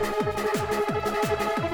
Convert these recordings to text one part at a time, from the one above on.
なに?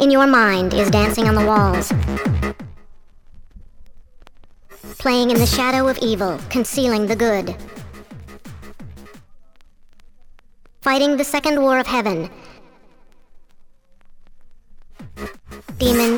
In your mind is dancing on the walls, playing in the shadow of evil, concealing the good, fighting the second war of heaven. Demons.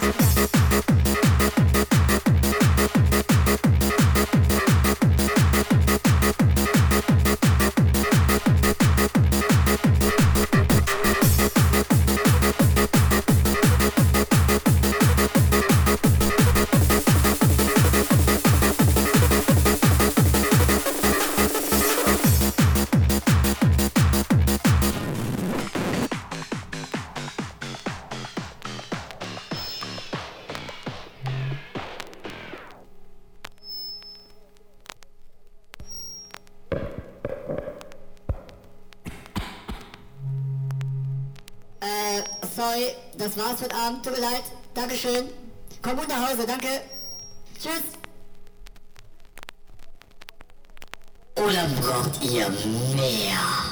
Tut mir leid. Dankeschön. Komm gut nach Hause, danke. Tschüss. Oder braucht ihr mehr?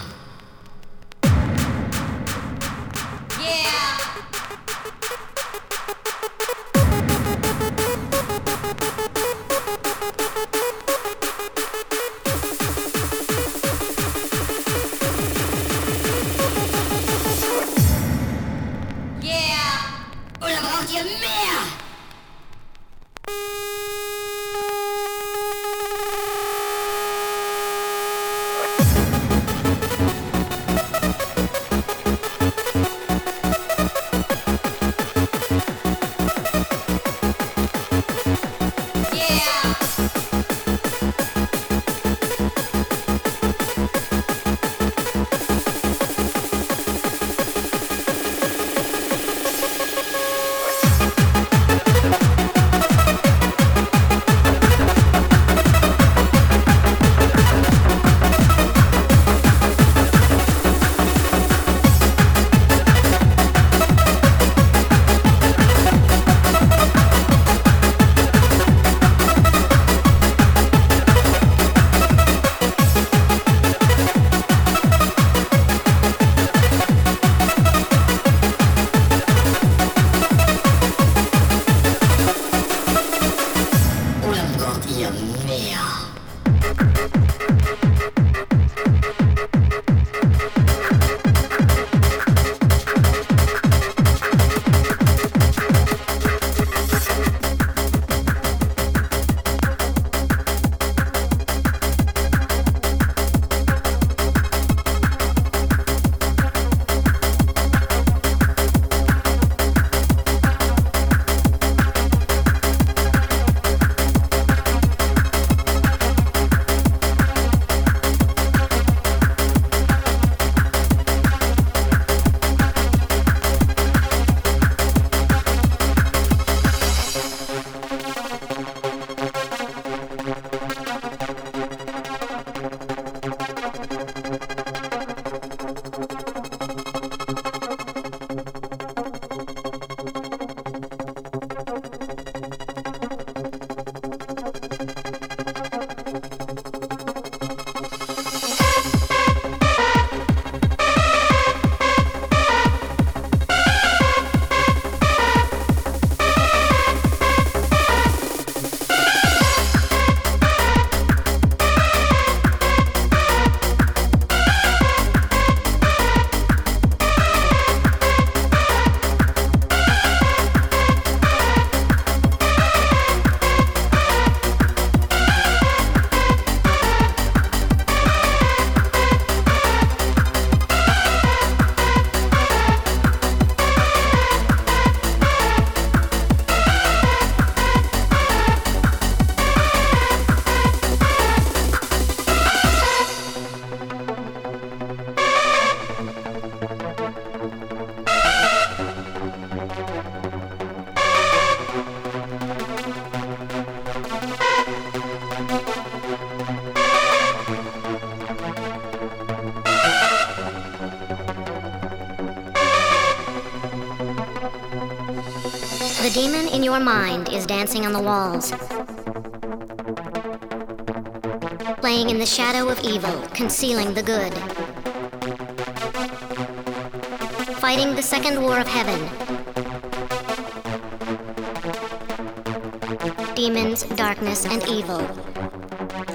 Is dancing on the walls. Playing in the shadow of evil, concealing the good. Fighting the second war of heaven. Demons, darkness, and evil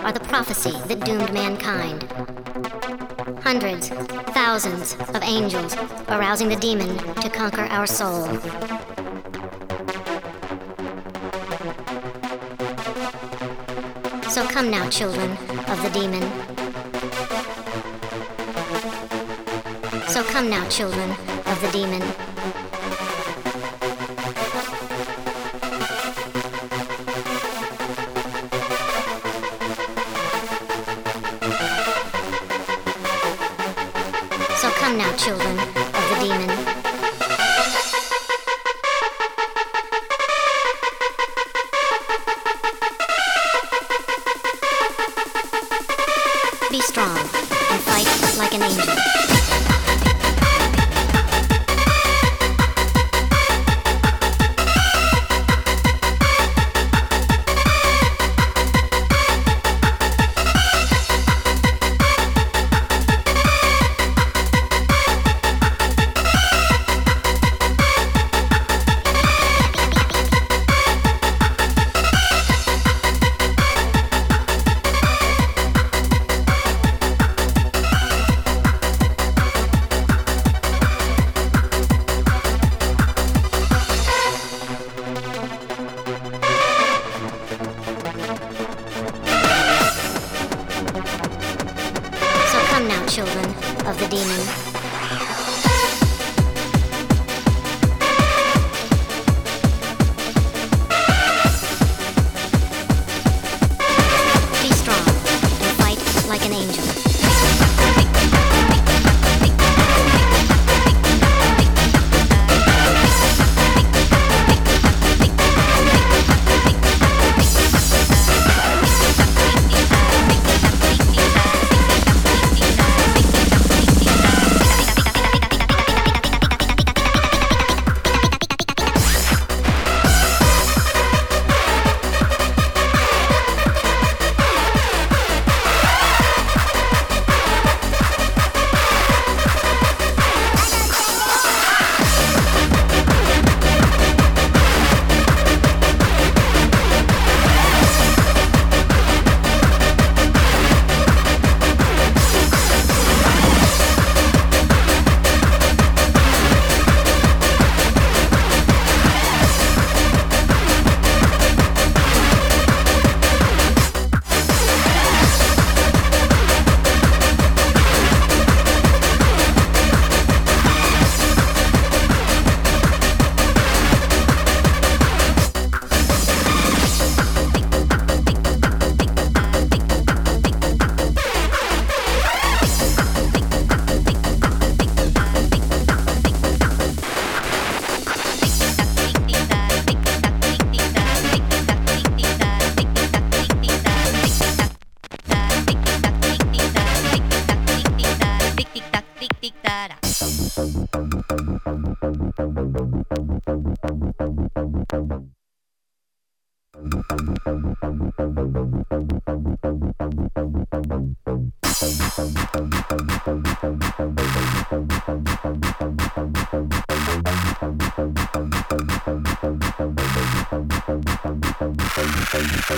are the prophecy that doomed mankind. Hundreds, thousands of angels arousing the demon to conquer our soul. So come now, children of the demon. So come now, children of the demon. So come now, children of the demon.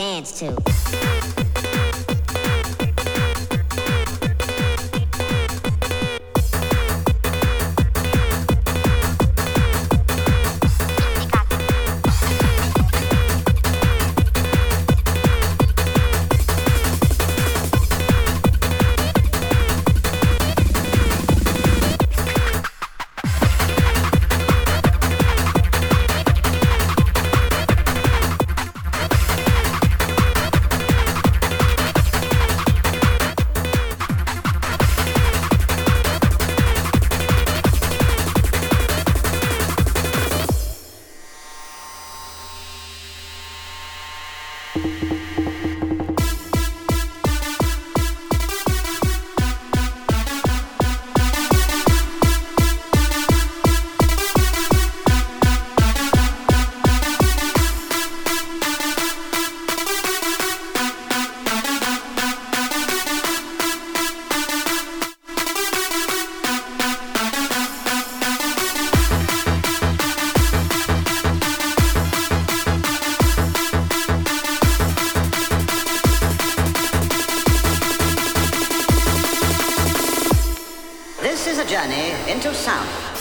dance to. A journey into sound.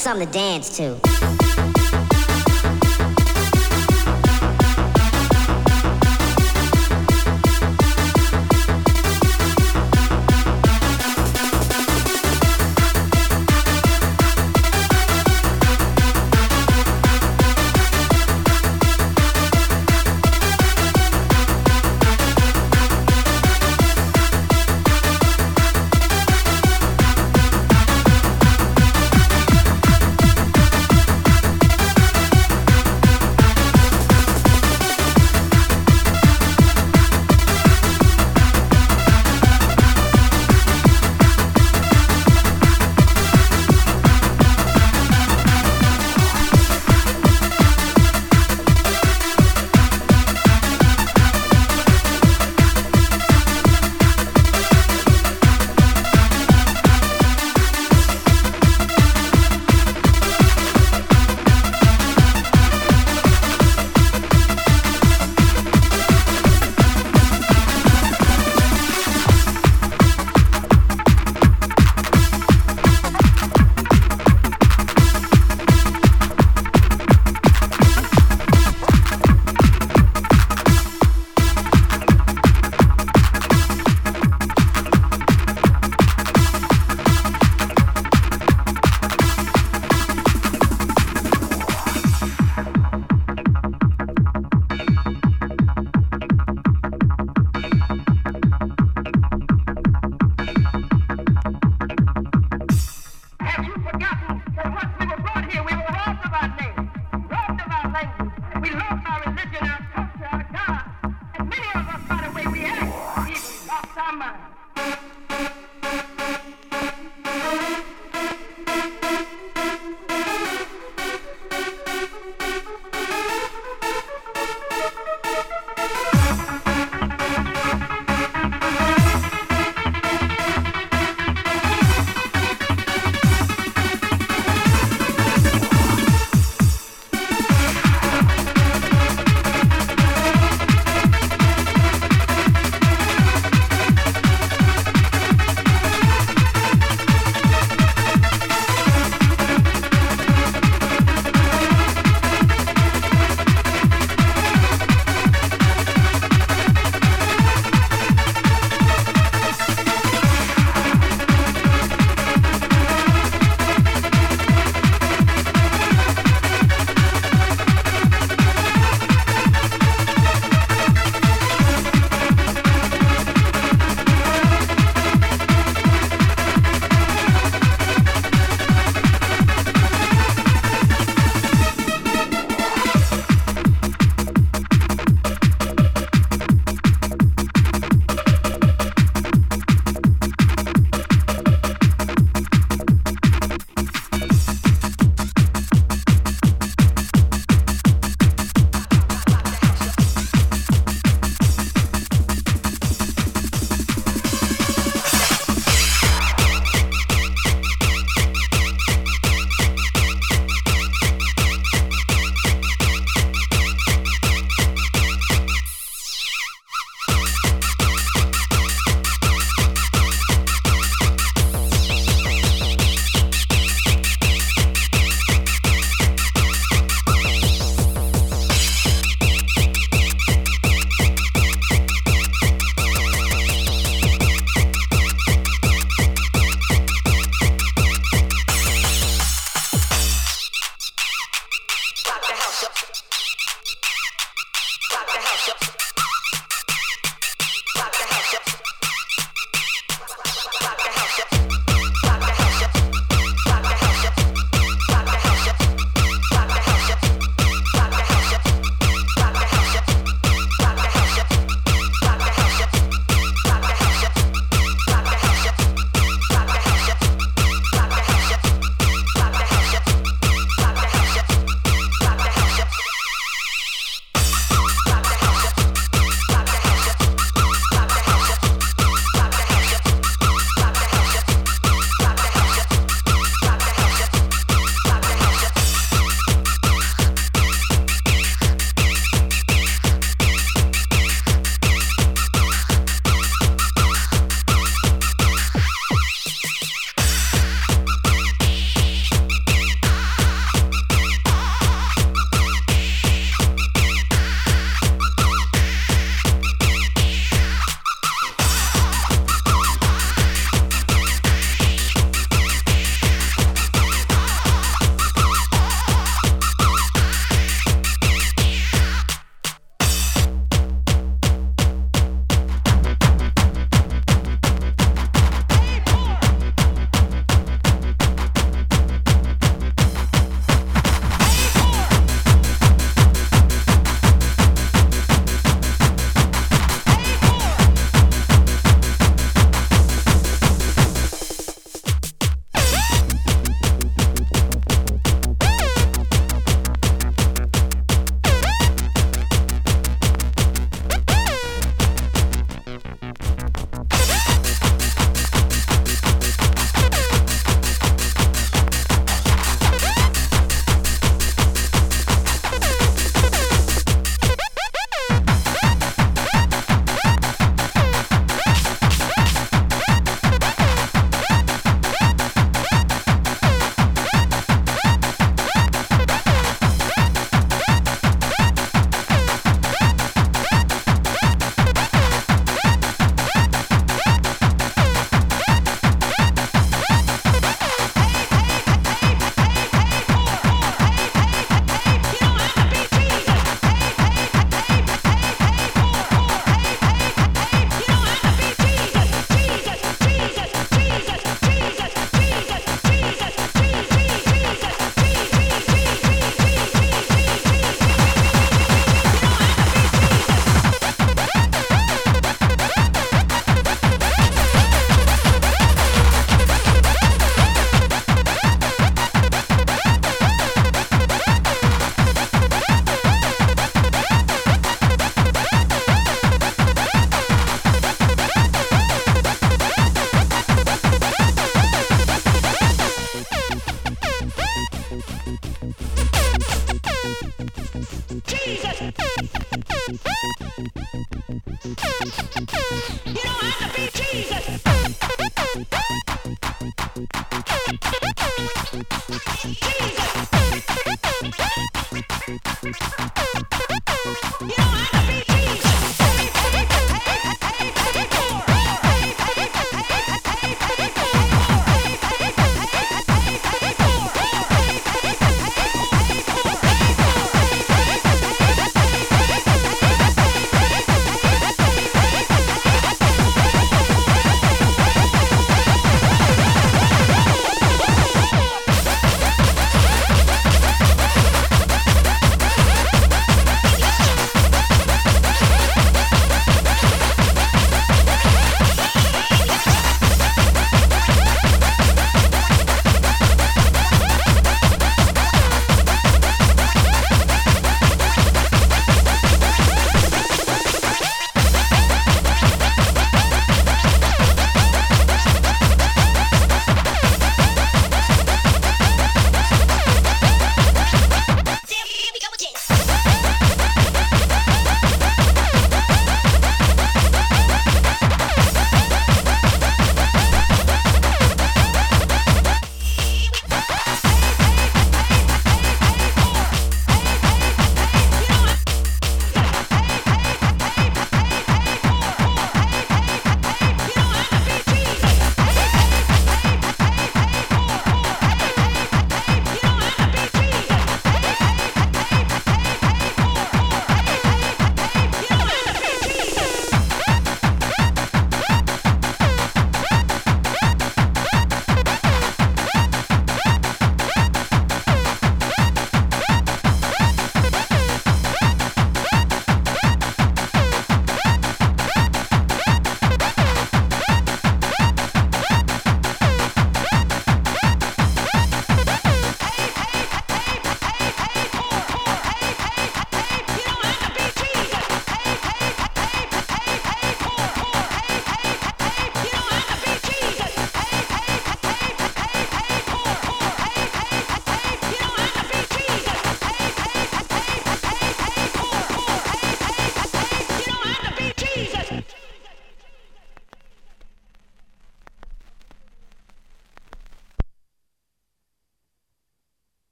Something to dance to. summer.